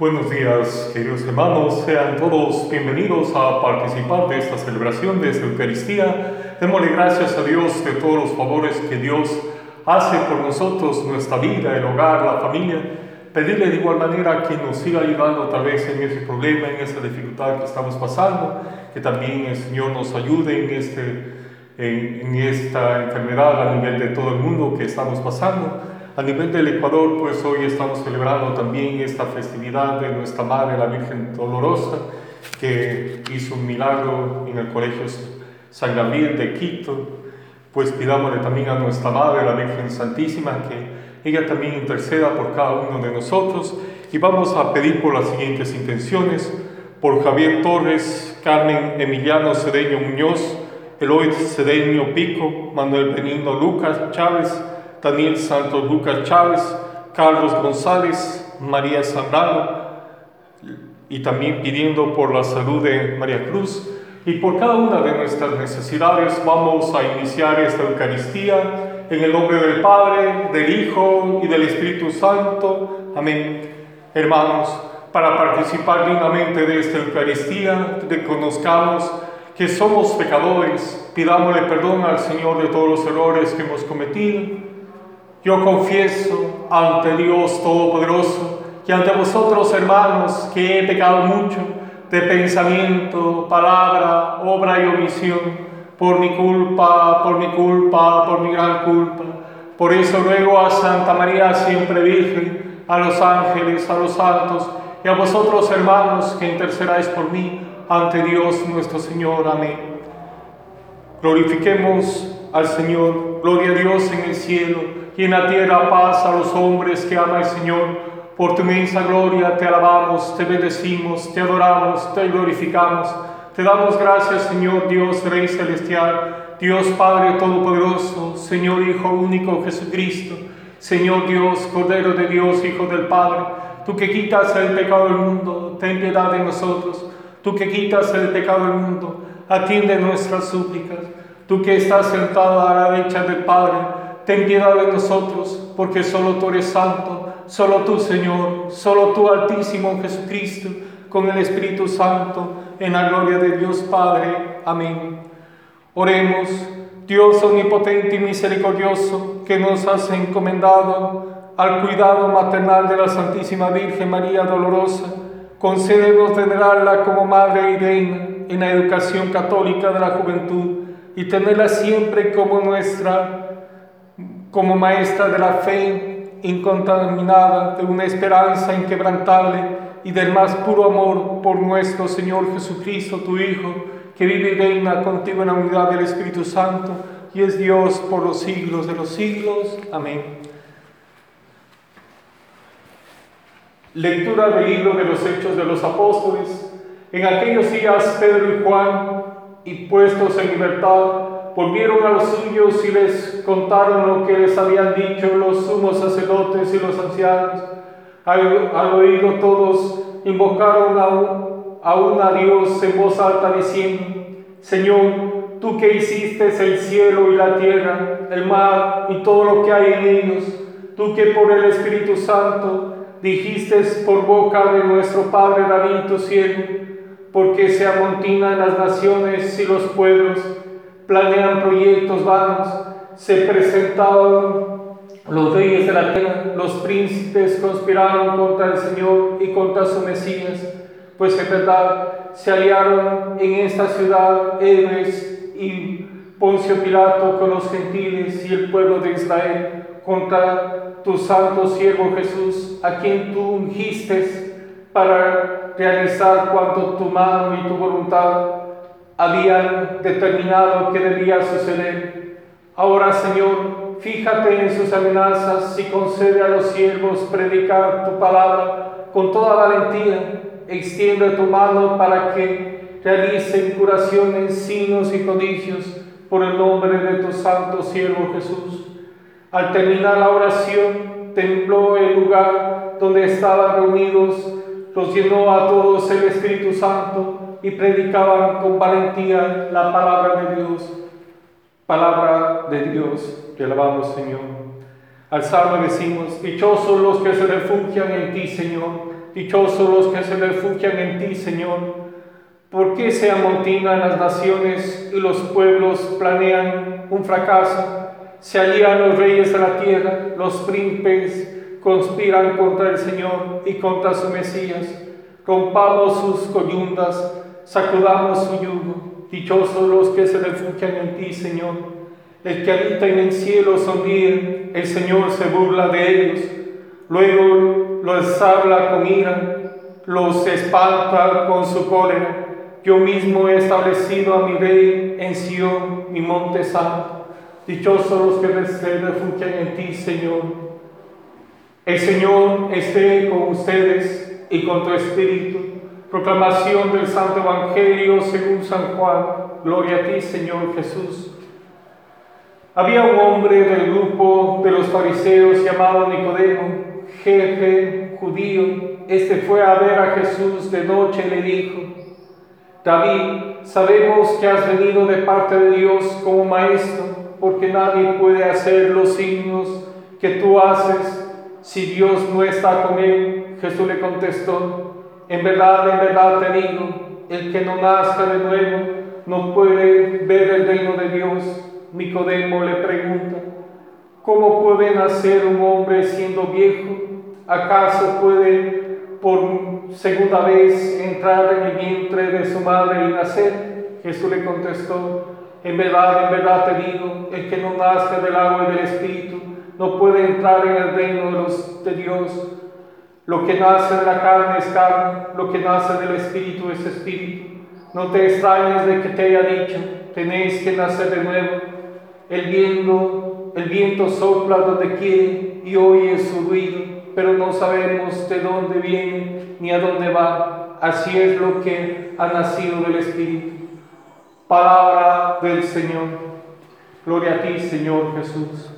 Buenos días, queridos hermanos. Sean todos bienvenidos a participar de esta celebración de esta Eucaristía. Démosle gracias a Dios de todos los favores que Dios hace por nosotros, nuestra vida, el hogar, la familia. Pedirle de igual manera que nos siga ayudando tal vez en ese problema, en esa dificultad que estamos pasando, que también el Señor nos ayude en, este, en, en esta enfermedad a nivel de todo el mundo que estamos pasando a nivel del Ecuador, pues hoy estamos celebrando también esta festividad de nuestra Madre, la Virgen Dolorosa, que hizo un milagro en el Colegio San Gabriel de Quito. Pues pidámosle también a nuestra Madre, la Virgen Santísima, que ella también interceda por cada uno de nosotros. Y vamos a pedir por las siguientes intenciones, por Javier Torres, Carmen Emiliano Cedeño Muñoz, Eloy Cedeño Pico, Manuel Benigno Lucas Chávez, Daniel Santos Lucas Chávez, Carlos González, María Zambrano, y también pidiendo por la salud de María Cruz. Y por cada una de nuestras necesidades vamos a iniciar esta Eucaristía en el nombre del Padre, del Hijo y del Espíritu Santo. Amén. Hermanos, para participar dignamente de esta Eucaristía, reconozcamos que somos pecadores, pidámosle perdón al Señor de todos los errores que hemos cometido yo confieso ante Dios Todopoderoso y ante vosotros, hermanos, que he pecado mucho de pensamiento, palabra, obra y omisión, por mi culpa, por mi culpa, por mi gran culpa. Por eso ruego a Santa María, siempre Virgen, a los ángeles, a los santos y a vosotros, hermanos, que intercedáis por mí ante Dios nuestro Señor. Amén. Glorifiquemos al Señor, gloria a Dios en el cielo y en la tierra paz a los hombres que ama el Señor. Por tu inmensa gloria te alabamos, te bendecimos, te adoramos, te glorificamos. Te damos gracias, Señor Dios, Rey Celestial, Dios Padre Todopoderoso, Señor Hijo único Jesucristo, Señor Dios, Cordero de Dios, Hijo del Padre. Tú que quitas el pecado del mundo, ten piedad de nosotros. Tú que quitas el pecado del mundo, atiende nuestras súplicas. Tú que estás sentado a la derecha del Padre, ten piedad de nosotros, porque solo tú eres santo, solo tú Señor, solo tú Altísimo Jesucristo, con el Espíritu Santo, en la gloria de Dios Padre. Amén. Oremos, Dios omnipotente y misericordioso, que nos has encomendado al cuidado maternal de la Santísima Virgen María Dolorosa, concédenos venerarla como Madre Reina en la educación católica de la juventud y tenerla siempre como nuestra como maestra de la fe incontaminada, de una esperanza inquebrantable y del más puro amor por nuestro Señor Jesucristo, tu Hijo, que vive y reina contigo en la unidad del Espíritu Santo y es Dios por los siglos de los siglos. Amén. Lectura del libro de los Hechos de los Apóstoles. En aquellos días Pedro y Juan, y puestos en libertad, volvieron a los suyos y les contaron lo que les habían dicho los sumos sacerdotes y los ancianos. Al, oído todos invocaron a, un, Dios en voz alta diciendo, Señor, tú que hiciste el cielo y la tierra, el mar y todo lo que hay en ellos, tú que por el Espíritu Santo dijiste por boca de nuestro Padre David, tu siervo, porque se amontinan las naciones y los pueblos, planean proyectos vanos, se presentaron los reyes de la tierra, los príncipes conspiraron contra el Señor y contra su Mesías, pues en verdad se aliaron en esta ciudad héroes y Poncio Pilato con los gentiles y el pueblo de Israel contra tu santo siervo Jesús, a quien tú ungiste para realizar cuanto tu mano y tu voluntad habían determinado que debía suceder. Ahora, Señor, fíjate en sus amenazas y concede a los siervos predicar tu palabra con toda valentía. Extiende tu mano para que realicen curaciones, signos y prodigios por el nombre de tu santo siervo Jesús. Al terminar la oración, tembló el lugar donde estaban reunidos, los llenó a todos el Espíritu Santo y predicaban con valentía la palabra de Dios. Palabra de Dios, que alabamos Señor. Al salmo decimos, dichosos los que se refugian en ti, Señor. Dichosos los que se refugian en ti, Señor. ¿Por qué se amontinan las naciones y los pueblos planean un fracaso? Se alían los reyes de la tierra, los príncipes conspiran contra el Señor y contra su Mesías. Rompamos sus coyundas, sacudamos su yugo. Dichosos los que se refugian en ti, Señor. El que habita en el cielo sonríe, el Señor se burla de ellos. Luego los habla con ira, los espanta con su cólera. Yo mismo he establecido a mi rey en Sion, mi monte santo. Dichosos los que se refugian en ti, Señor. El Señor esté con ustedes y con tu espíritu. Proclamación del Santo Evangelio según San Juan. Gloria a ti, Señor Jesús. Había un hombre del grupo de los fariseos llamado Nicodemo, jefe judío. Este fue a ver a Jesús de noche y le dijo, David, sabemos que has venido de parte de Dios como maestro, porque nadie puede hacer los signos que tú haces si Dios no está con él, Jesús le contestó, en verdad, en verdad te digo, el que no nazca de nuevo no puede ver el reino de Dios. Nicodemo le pregunta, ¿cómo puede nacer un hombre siendo viejo? ¿Acaso puede por segunda vez entrar en el vientre de su madre y nacer? Jesús le contestó, en verdad, en verdad te digo, el que no nazca del agua y del Espíritu no puede entrar en el reino de, Dios. Lo que nace de la carne es carne, lo que nace del Espíritu es Espíritu. No te extrañes de que te haya dicho, tenéis que nacer de nuevo. El viento, el viento sopla donde quiere y oye su ruido, pero no sabemos de dónde viene ni a dónde va. Así es lo que ha nacido del Espíritu. Palabra del Señor. Gloria a ti, Señor Jesús.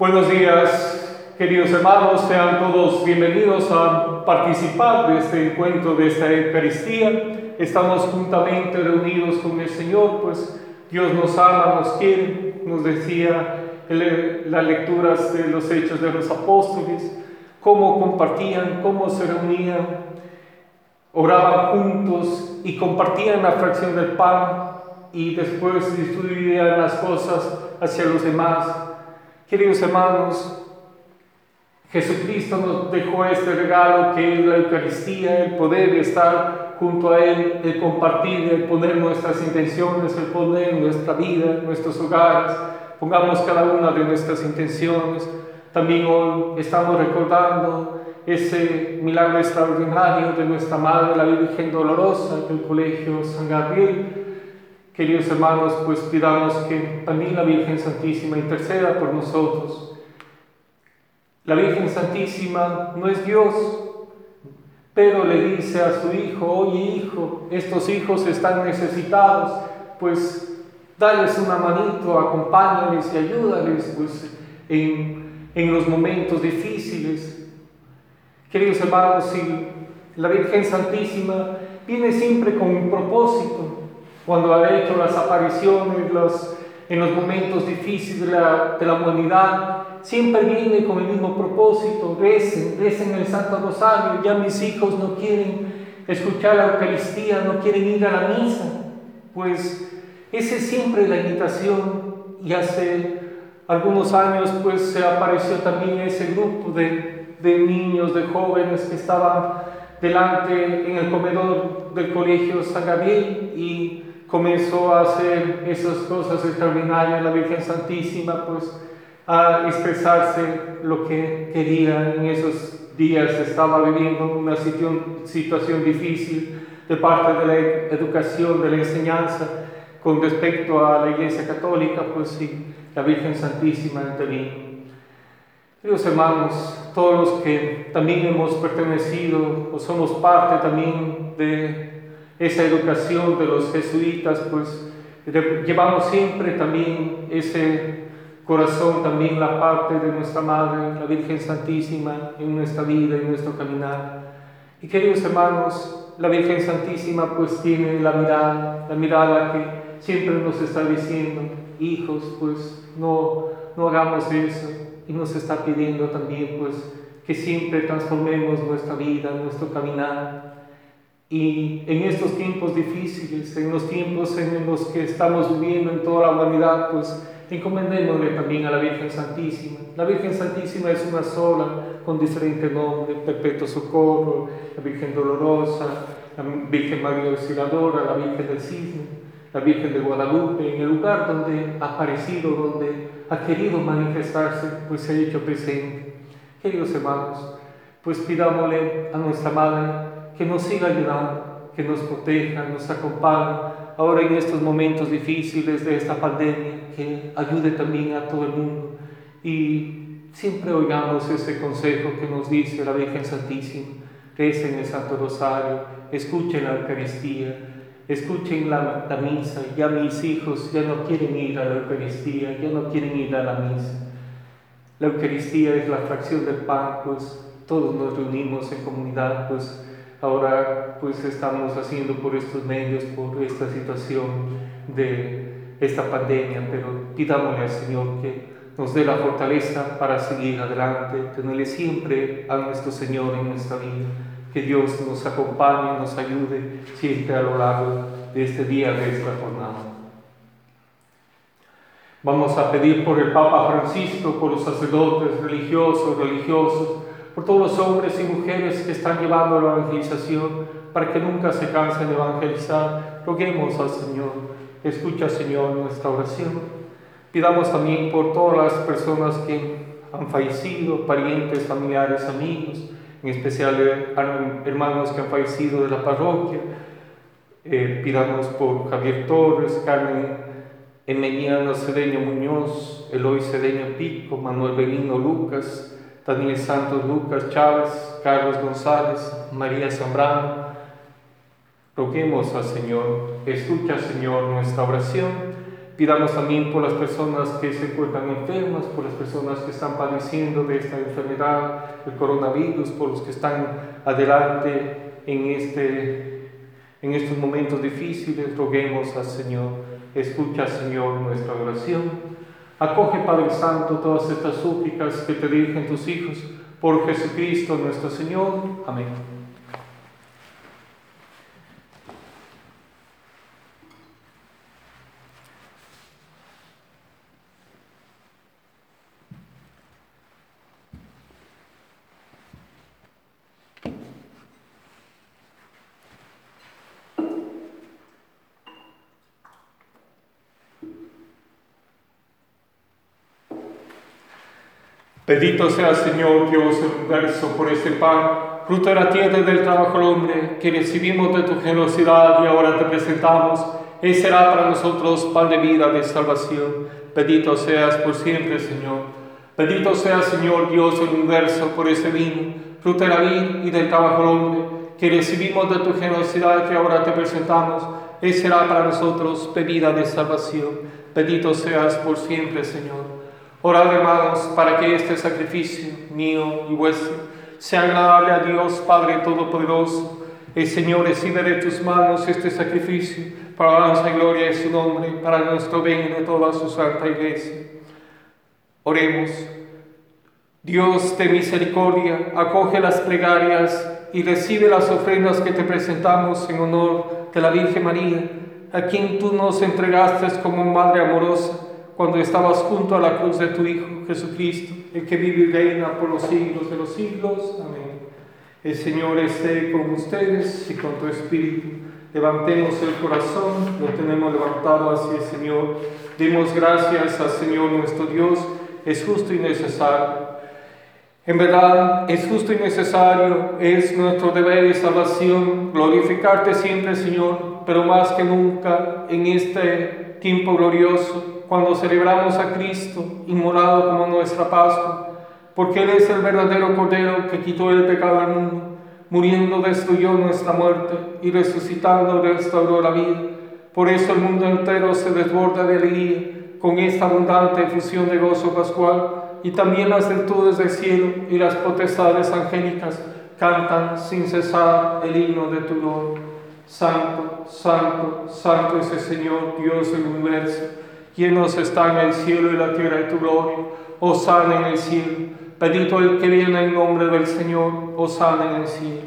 Buenos días, queridos hermanos, sean todos bienvenidos a participar de este encuentro, de esta Eucaristía. Estamos juntamente reunidos con el Señor, pues Dios nos ama, nos quiere, nos decía las lecturas de los hechos de los apóstoles, cómo compartían, cómo se reunían, oraban juntos y compartían la fracción del pan y después distribuían las cosas hacia los demás Queridos hermanos, Jesucristo nos dejó este regalo que es la Eucaristía, el poder estar junto a Él, el compartir, el poner nuestras intenciones, el poner nuestra vida, nuestros hogares, pongamos cada una de nuestras intenciones. También hoy estamos recordando ese milagro extraordinario de nuestra Madre, la Virgen Dolorosa, del Colegio San Gabriel, Queridos hermanos, pues pidamos que también la Virgen Santísima interceda por nosotros. La Virgen Santísima no es Dios, pero le dice a su hijo, oye hijo, estos hijos están necesitados, pues dales una manito, acompáñales y ayúdales pues, en, en los momentos difíciles. Queridos hermanos, si la Virgen Santísima viene siempre con un propósito, cuando ha hecho las apariciones los, en los momentos difíciles de la, de la, humanidad, siempre viene con el mismo propósito, recen, recen el Santo Rosario, ya mis hijos no quieren escuchar la Eucaristía, no quieren ir a la misa, pues esa es siempre la invitación y hace algunos años pues se apareció también ese grupo de, de niños, de jóvenes que estaban delante en el comedor del colegio San Gabriel y comenzó a hacer esas cosas extraordinarias, la Virgen Santísima, pues a expresarse lo que quería en esos días. Estaba viviendo una situación, difícil de parte de la educación, de la enseñanza, con respecto a la Iglesia Católica, pues sí, la Virgen Santísima intervino. Queridos hermanos, todos los que también hemos pertenecido o somos parte también de esa educación de los jesuitas, pues llevamos siempre también ese corazón, también la parte de nuestra Madre, la Virgen Santísima, en nuestra vida, en nuestro caminar. Y queridos hermanos, la Virgen Santísima pues tiene la mirada, la mirada que siempre nos está diciendo, hijos, pues no, no hagamos eso. Y nos está pidiendo también pues que siempre transformemos nuestra vida, nuestro caminar. Y en estos tiempos difíciles, en los tiempos en los que estamos viviendo en toda la humanidad, pues encomendémosle también a la Virgen Santísima. La Virgen Santísima es una sola, con diferentes nombres, Perpetuo Socorro, la Virgen Dolorosa, la Virgen María Auxiliadora, la Virgen del Cisne, la Virgen de Guadalupe, en el lugar donde ha aparecido, donde ha querido manifestarse, pues se ha hecho presente. Queridos hermanos, pues pidámosle a nuestra Madre que nos siga ayudando, que nos proteja, nos acompañe, ahora en estos momentos difíciles de esta pandemia, que ayude también a todo el mundo. Y siempre oigamos ese consejo que nos dice la Virgen Santísima, recen el Santo Rosario, escuchen la Eucaristía, escuchen la, misa, ya mis hijos ya no quieren ir a la Eucaristía, ya no quieren ir a la misa. La Eucaristía es la fracción del pan, pues todos nos reunimos en comunidad, pues ahora pues estamos haciendo por estos medios, por esta situación de esta pandemia, pero pidámosle al Señor que nos dé la fortaleza para seguir adelante, tenerle siempre a nuestro Señor en nuestra vida, que Dios nos acompañe, nos ayude siempre a lo largo de este día, de esta jornada. Vamos a pedir por el Papa Francisco, por los sacerdotes religiosos, religiosos, por todos los hombres y mujeres que están llevando la evangelización, para que nunca se cansen de evangelizar. Roguemos al Señor. Escucha, Señor, nuestra oración. Pidamos también por todas las personas que han fallecido, parientes, familiares, amigos, en especial hermanos que han fallecido de la parroquia. Eh, pidamos por Javier Torres, Carmen Emiliano Cedeño Muñoz, Eloy Cedeño Pico, Manuel Benigno Lucas, Daniel Santos Lucas Chávez, Carlos González, María Zambrano. Roguemos al Señor, escucha Señor nuestra oración. Pidamos también por las personas que se encuentran enfermas, por las personas que están padeciendo de esta enfermedad, el coronavirus, por los que están adelante en, este, en estos momentos difíciles. Roguemos al Señor. Escucha, Señor, nuestra oración. Acoge, Padre Santo, todas estas súplicas que te dirigen tus hijos. Por Jesucristo nuestro Señor. Amén. Bendito sea Señor Dios universo por este pan, fruto de la tierra y del trabajo del hombre, que recibimos de tu generosidad y ahora te presentamos. Él será para nosotros pan de vida, de salvación. Bendito seas por siempre, Señor. Bendito sea Señor Dios del universo por este vino, fruto de la vida y del trabajo del hombre, que recibimos de tu generosidad y ahora te presentamos. Él será para nosotros bebida de salvación. Bendito seas por siempre, Señor. Orad, hermanos, para que este sacrificio mío y vuestro sea agradable a Dios Padre Todopoderoso. El Señor recibe de tus manos este sacrificio para y gloria de su nombre, para nuestro bien y de toda su santa iglesia. Oremos. Dios de misericordia, acoge las plegarias y recibe las ofrendas que te presentamos en honor de la Virgen María, a quien tú nos entregaste como madre amorosa cuando estabas junto a la cruz de tu Hijo Jesucristo, el que vive y reina por los siglos de los siglos. Amén. El Señor esté con ustedes y con tu espíritu. Levantemos el corazón, lo tenemos levantado hacia el Señor. Demos gracias al Señor nuestro Dios, es justo y necesario. En verdad, es justo y necesario, es nuestro deber y salvación glorificarte siempre, Señor, pero más que nunca en este tiempo glorioso cuando celebramos a Cristo inmolado como nuestra Pascua, porque Él es el verdadero Cordero que quitó el pecado del mundo, muriendo destruyó nuestra muerte y resucitando restauró la vida. Por eso el mundo entero se desborda de alegría con esta abundante efusión de gozo pascual y también las virtudes del cielo y las potestades angélicas cantan sin cesar el himno de tu gloria. Santo, santo, santo es el Señor, Dios del universo Llenos están el cielo y la tierra de tu gloria. Osana en el cielo. Bendito el que viene en nombre del Señor, Osana en el cielo.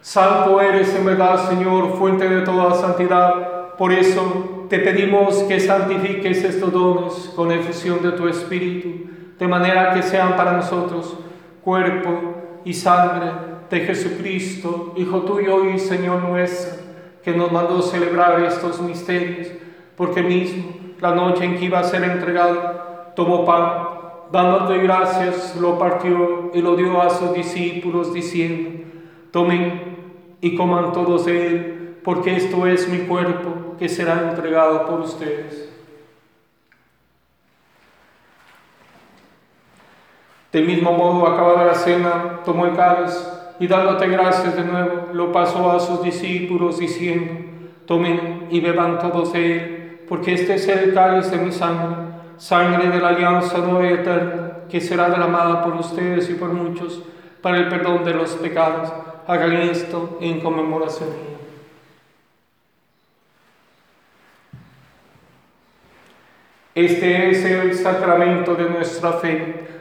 Santo eres en verdad, Señor, fuente de toda santidad. Por eso te pedimos que santifiques estos dones con efusión de tu Espíritu, de manera que sean para nosotros cuerpo y sangre de Jesucristo, Hijo tuyo y Señor nuestro, que nos mandó celebrar estos misterios, porque mismo la noche en que iba a ser entregado, tomó pan, dándote gracias, lo partió y lo dio a sus discípulos, diciendo, tomen y coman todos de él, porque esto es mi cuerpo que será entregado por ustedes. Del mismo modo, acabada la cena, tomó el cáliz y dándote gracias de nuevo, lo pasó a sus discípulos diciendo, tomen y beban todos de él, porque este es el cáliz de mi sangre, sangre de la alianza nueva y eterna, que será derramada por ustedes y por muchos para el perdón de los pecados. Hagan esto en conmemoración. Este es el sacramento de nuestra fe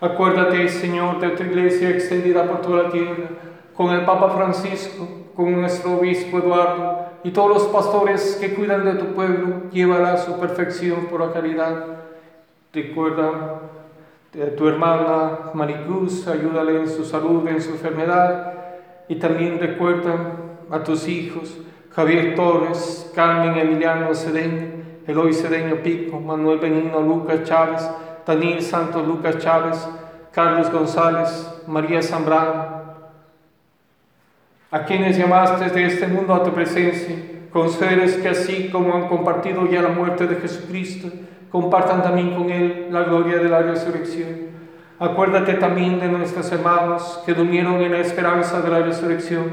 Acuérdate, Señor, de tu iglesia extendida por toda la tierra, con el Papa Francisco, con nuestro obispo Eduardo y todos los pastores que cuidan de tu pueblo, llévala a su perfección por la caridad. Recuerda de tu hermana Maricruz, ayúdale en su salud, en su enfermedad, y también recuerda a tus hijos, Javier Torres, Carmen Emiliano Cedeño, Eloy Cedeño Pico, Manuel Benigno Lucas Chávez, Daniel Santos Lucas Chávez, Carlos González, María Zambrano, a quienes llamaste de este mundo a tu presencia, concederes que así como han compartido ya la muerte de Jesucristo, compartan también con Él la gloria de la resurrección. Acuérdate también de nuestros hermanos que durmieron en la esperanza de la resurrección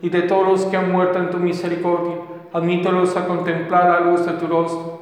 y de todos los que han muerto en tu misericordia. Admítelos a contemplar la luz de tu rostro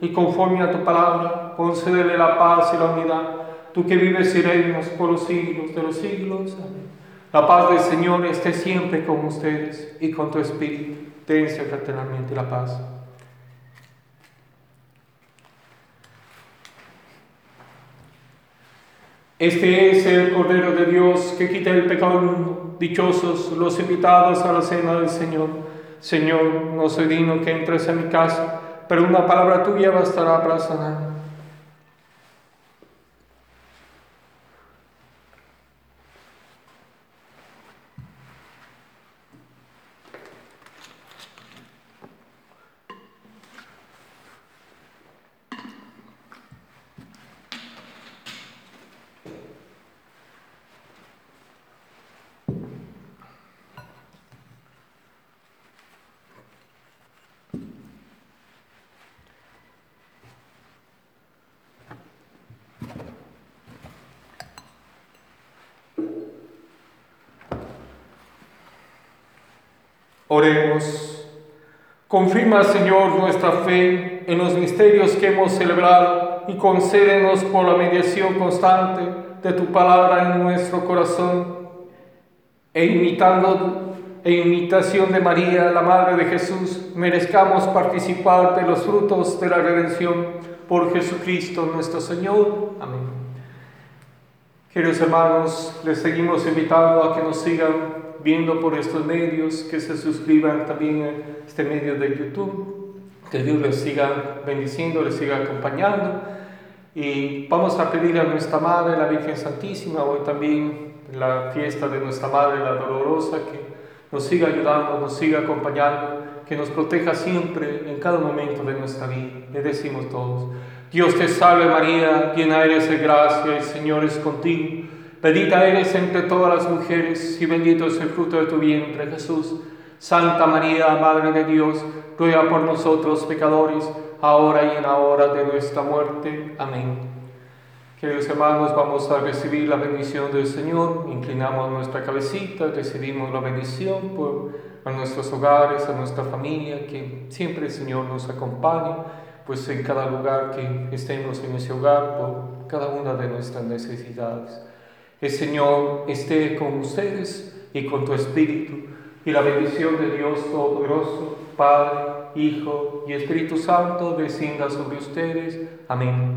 y conforme a tu palabra, concédele la paz y la unidad, tú que vives y reinas por los siglos de los siglos. Amén. La paz del Señor esté siempre con ustedes y con tu espíritu. Dense fraternalmente la paz. Este es el Cordero de Dios que quita el pecado del mundo. Dichosos los invitados a la cena del Señor. Señor, no soy digno que entres en mi casa pero una palabra tuya bastará para sanar. Oremos. Confirma, Señor, nuestra fe en los misterios que hemos celebrado y concédenos por la mediación constante de tu palabra en nuestro corazón e imitando e imitación de María, la Madre de Jesús, merezcamos participar de los frutos de la redención por Jesucristo nuestro Señor. Amén. Queridos hermanos, les seguimos invitando a que nos sigan viendo por estos medios, que se suscriban también a este medio de YouTube, que Dios les siga bendiciendo, les siga acompañando. Y vamos a pedir a nuestra Madre, la Virgen Santísima, hoy también la fiesta de nuestra Madre, la Dolorosa, que nos siga ayudando, nos siga acompañando, que nos proteja siempre en cada momento de nuestra vida. Le decimos todos, Dios te salve María, llena eres de gracia, el Señor es contigo. Bendita eres entre todas las mujeres y bendito es el fruto de tu vientre, Jesús. Santa María, Madre de Dios, ruega por nosotros pecadores, ahora y en la hora de nuestra muerte. Amén. Queridos hermanos, vamos a recibir la bendición del Señor. Inclinamos nuestra cabecita, recibimos la bendición por a nuestros hogares, a nuestra familia, que siempre el Señor nos acompañe, pues en cada lugar que estemos en ese hogar, por cada una de nuestras necesidades. El Señor esté con ustedes y con tu espíritu, y la bendición de Dios Todopoderoso, Padre, Hijo y Espíritu Santo descienda sobre ustedes. Amén.